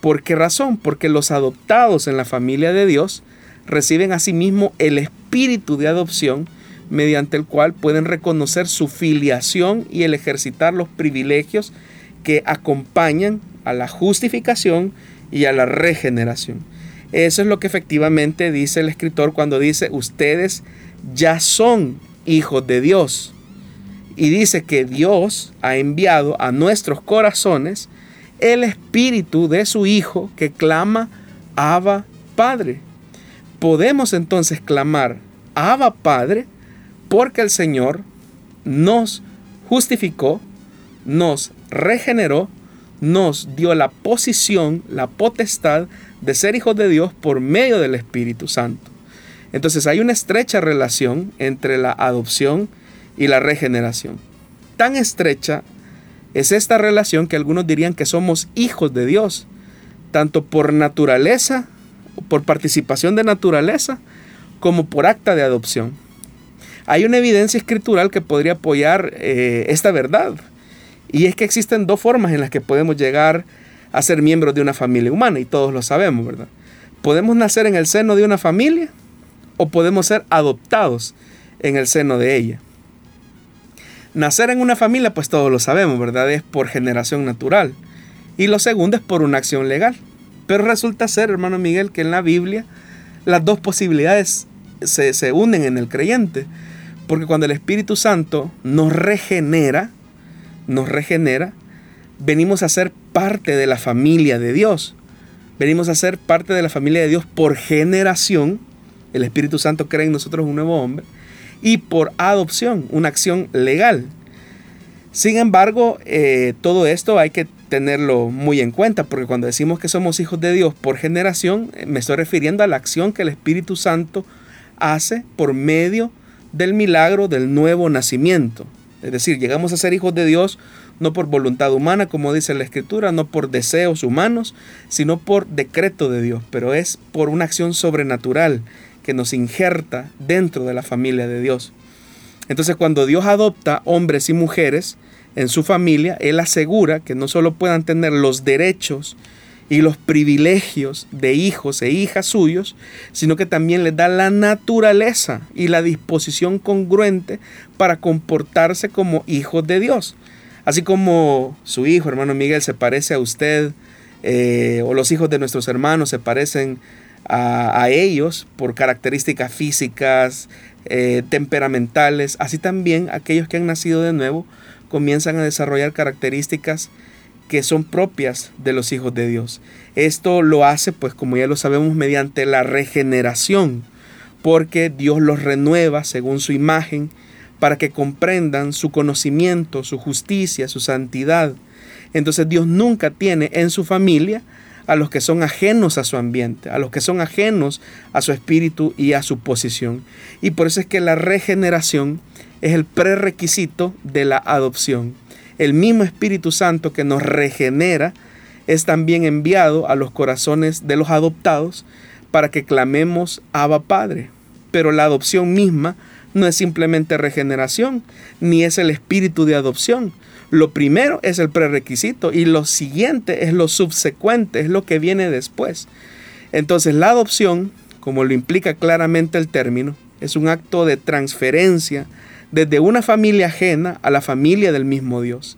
¿Por qué razón? Porque los adoptados en la familia de Dios reciben asimismo el espíritu de adopción mediante el cual pueden reconocer su filiación y el ejercitar los privilegios que acompañan a la justificación y a la regeneración. Eso es lo que efectivamente dice el escritor cuando dice, ustedes ya son hijos de Dios. Y dice que Dios ha enviado a nuestros corazones el espíritu de su Hijo que clama, Abba Padre. Podemos entonces clamar, Abba Padre, porque el Señor nos justificó, nos regeneró, nos dio la posición, la potestad de ser hijos de Dios por medio del Espíritu Santo. Entonces hay una estrecha relación entre la adopción y la regeneración. Tan estrecha es esta relación que algunos dirían que somos hijos de Dios, tanto por naturaleza, por participación de naturaleza, como por acta de adopción. Hay una evidencia escritural que podría apoyar eh, esta verdad. Y es que existen dos formas en las que podemos llegar a ser miembros de una familia humana, y todos lo sabemos, ¿verdad? Podemos nacer en el seno de una familia o podemos ser adoptados en el seno de ella. Nacer en una familia, pues todos lo sabemos, ¿verdad? Es por generación natural. Y lo segundo es por una acción legal. Pero resulta ser, hermano Miguel, que en la Biblia las dos posibilidades se, se unen en el creyente. Porque cuando el Espíritu Santo nos regenera, nos regenera, venimos a ser parte de la familia de Dios. Venimos a ser parte de la familia de Dios por generación. El Espíritu Santo crea en nosotros un nuevo hombre. Y por adopción, una acción legal. Sin embargo, eh, todo esto hay que tenerlo muy en cuenta, porque cuando decimos que somos hijos de Dios por generación, eh, me estoy refiriendo a la acción que el Espíritu Santo hace por medio del milagro del nuevo nacimiento. Es decir, llegamos a ser hijos de Dios no por voluntad humana, como dice la Escritura, no por deseos humanos, sino por decreto de Dios, pero es por una acción sobrenatural que nos injerta dentro de la familia de Dios. Entonces cuando Dios adopta hombres y mujeres en su familia, Él asegura que no solo puedan tener los derechos y los privilegios de hijos e hijas suyos, sino que también les da la naturaleza y la disposición congruente para comportarse como hijos de Dios. Así como su hijo, hermano Miguel, se parece a usted, eh, o los hijos de nuestros hermanos se parecen a, ellos por características físicas, eh, temperamentales, así también aquellos que han nacido de nuevo comienzan a desarrollar características que son propias de los hijos de Dios. Esto lo hace, pues como ya lo sabemos, mediante la regeneración, porque Dios los renueva según su imagen para que comprendan su conocimiento, su justicia, su santidad. Entonces Dios nunca tiene en su familia a los que son ajenos a su ambiente, a los que son ajenos a su espíritu y a su posición. Y por eso es que la regeneración es el prerequisito de la adopción. El mismo Espíritu Santo que nos regenera es también enviado a los corazones de los adoptados para que clamemos Abba Padre. Pero la adopción misma no es simplemente regeneración, ni es el espíritu de adopción, lo primero es el prerequisito y lo siguiente es lo subsecuente, es lo que viene después. Entonces la adopción, como lo implica claramente el término, es un acto de transferencia desde una familia ajena a la familia del mismo Dios.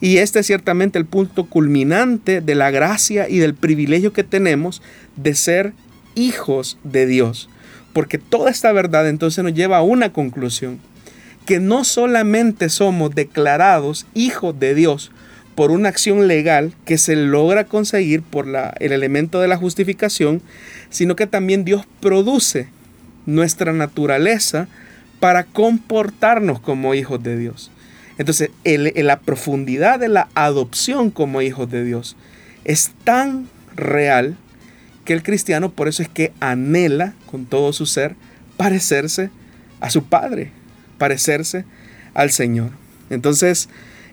Y este es ciertamente el punto culminante de la gracia y del privilegio que tenemos de ser hijos de Dios. Porque toda esta verdad entonces nos lleva a una conclusión que no solamente somos declarados hijos de Dios por una acción legal que se logra conseguir por la, el elemento de la justificación, sino que también Dios produce nuestra naturaleza para comportarnos como hijos de Dios. Entonces, en la profundidad de la adopción como hijos de Dios es tan real que el cristiano por eso es que anhela con todo su ser parecerse a su Padre, parecerse al Señor. Entonces,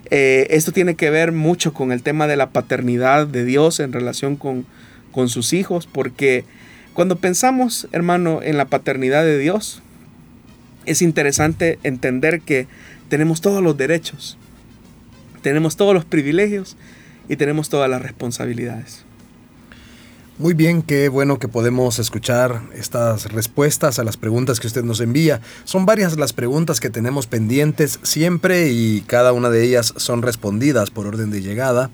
eh, esto tiene que ver mucho con el tema de la paternidad de Dios en relación con, con sus hijos, porque cuando pensamos, hermano, en la paternidad de Dios, es interesante entender que tenemos todos los derechos, tenemos todos los privilegios y tenemos todas las responsabilidades. Muy bien, qué bueno que podemos escuchar estas respuestas a las preguntas que usted nos envía. Son varias las preguntas que tenemos pendientes siempre y cada una de ellas son respondidas por orden de llegada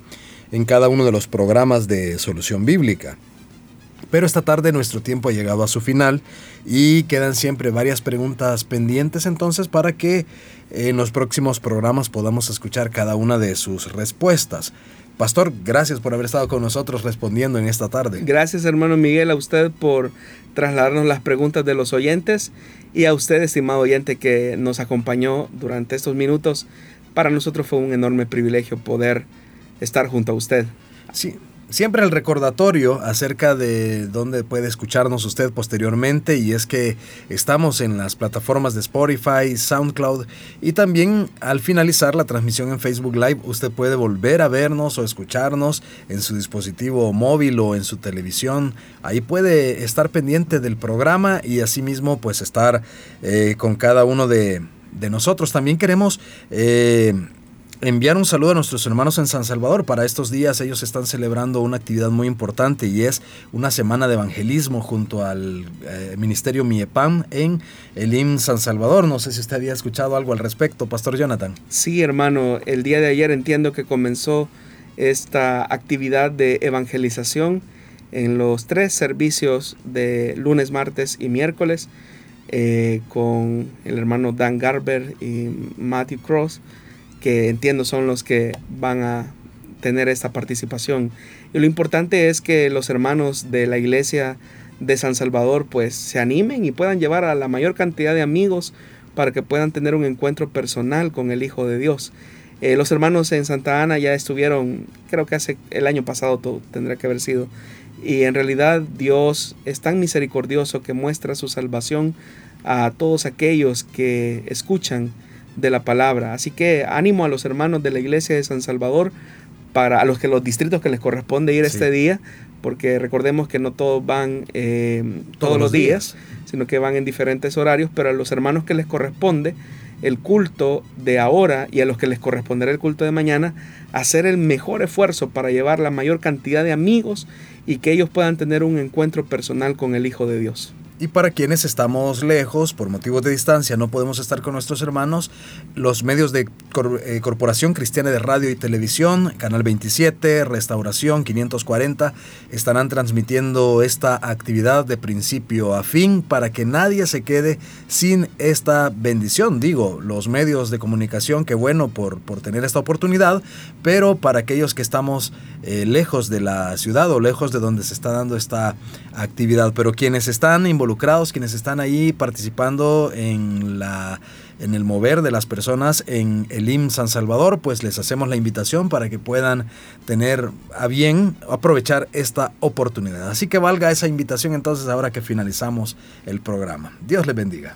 en cada uno de los programas de solución bíblica. Pero esta tarde nuestro tiempo ha llegado a su final y quedan siempre varias preguntas pendientes entonces para que en los próximos programas podamos escuchar cada una de sus respuestas. Pastor, gracias por haber estado con nosotros respondiendo en esta tarde. Gracias, hermano Miguel, a usted por trasladarnos las preguntas de los oyentes y a usted, estimado oyente, que nos acompañó durante estos minutos. Para nosotros fue un enorme privilegio poder estar junto a usted. Sí, Siempre el recordatorio acerca de dónde puede escucharnos usted posteriormente y es que estamos en las plataformas de Spotify, SoundCloud y también al finalizar la transmisión en Facebook Live usted puede volver a vernos o escucharnos en su dispositivo móvil o en su televisión. Ahí puede estar pendiente del programa y asimismo pues estar eh, con cada uno de, nosotros. También queremos... Eh, enviar un saludo a nuestros hermanos en San Salvador. Para estos días ellos están celebrando una actividad muy importante y es una semana de evangelismo junto al eh, Ministerio Miepam en el IM San Salvador. No sé si usted había escuchado algo al respecto, Pastor Jonathan. Sí, hermano, el día de ayer entiendo que comenzó esta actividad de evangelización en los tres servicios de lunes, martes y miércoles eh, con el hermano Dan Garber y Matthew Cross que entiendo son los que van a tener esta participación. Y lo importante es que los hermanos de la iglesia de San Salvador pues se animen y puedan llevar a la mayor cantidad de amigos para que puedan tener un encuentro personal con el Hijo de Dios. Eh, los hermanos en Santa Ana ya estuvieron, creo que hace el año pasado todo, tendrá que haber sido. Y en realidad Dios es tan misericordioso que muestra su salvación a todos aquellos que escuchan de la palabra. Así que ánimo a los hermanos de la iglesia de San Salvador, para a los que los distritos que les corresponde ir este día, porque recordemos que no todos van eh, todos, los días, sino que van en diferentes horarios, pero a los hermanos que les corresponde el culto de ahora y a los que les corresponderá el culto de mañana, hacer el mejor esfuerzo para llevar la mayor cantidad de amigos y que ellos puedan tener un encuentro personal con el Hijo de Dios. Y para quienes estamos lejos, por motivos de distancia, no podemos estar con nuestros hermanos, los medios de eh, Corporación Cristiana de Radio y Televisión, Canal 27, Restauración 540, estarán transmitiendo esta actividad de principio a fin para que nadie se quede sin esta bendición. Digo, los medios de comunicación, qué bueno por, por tener esta oportunidad, pero para aquellos que estamos eh, lejos de la ciudad o lejos de donde se está dando esta actividad, pero quienes están involucrados, involucrados, quienes están ahí participando en la en el mover de las personas en el IM San Salvador, pues les hacemos la invitación para que puedan tener a bien aprovechar esta oportunidad. Así que valga esa invitación entonces ahora que finalizamos el programa. Dios les bendiga.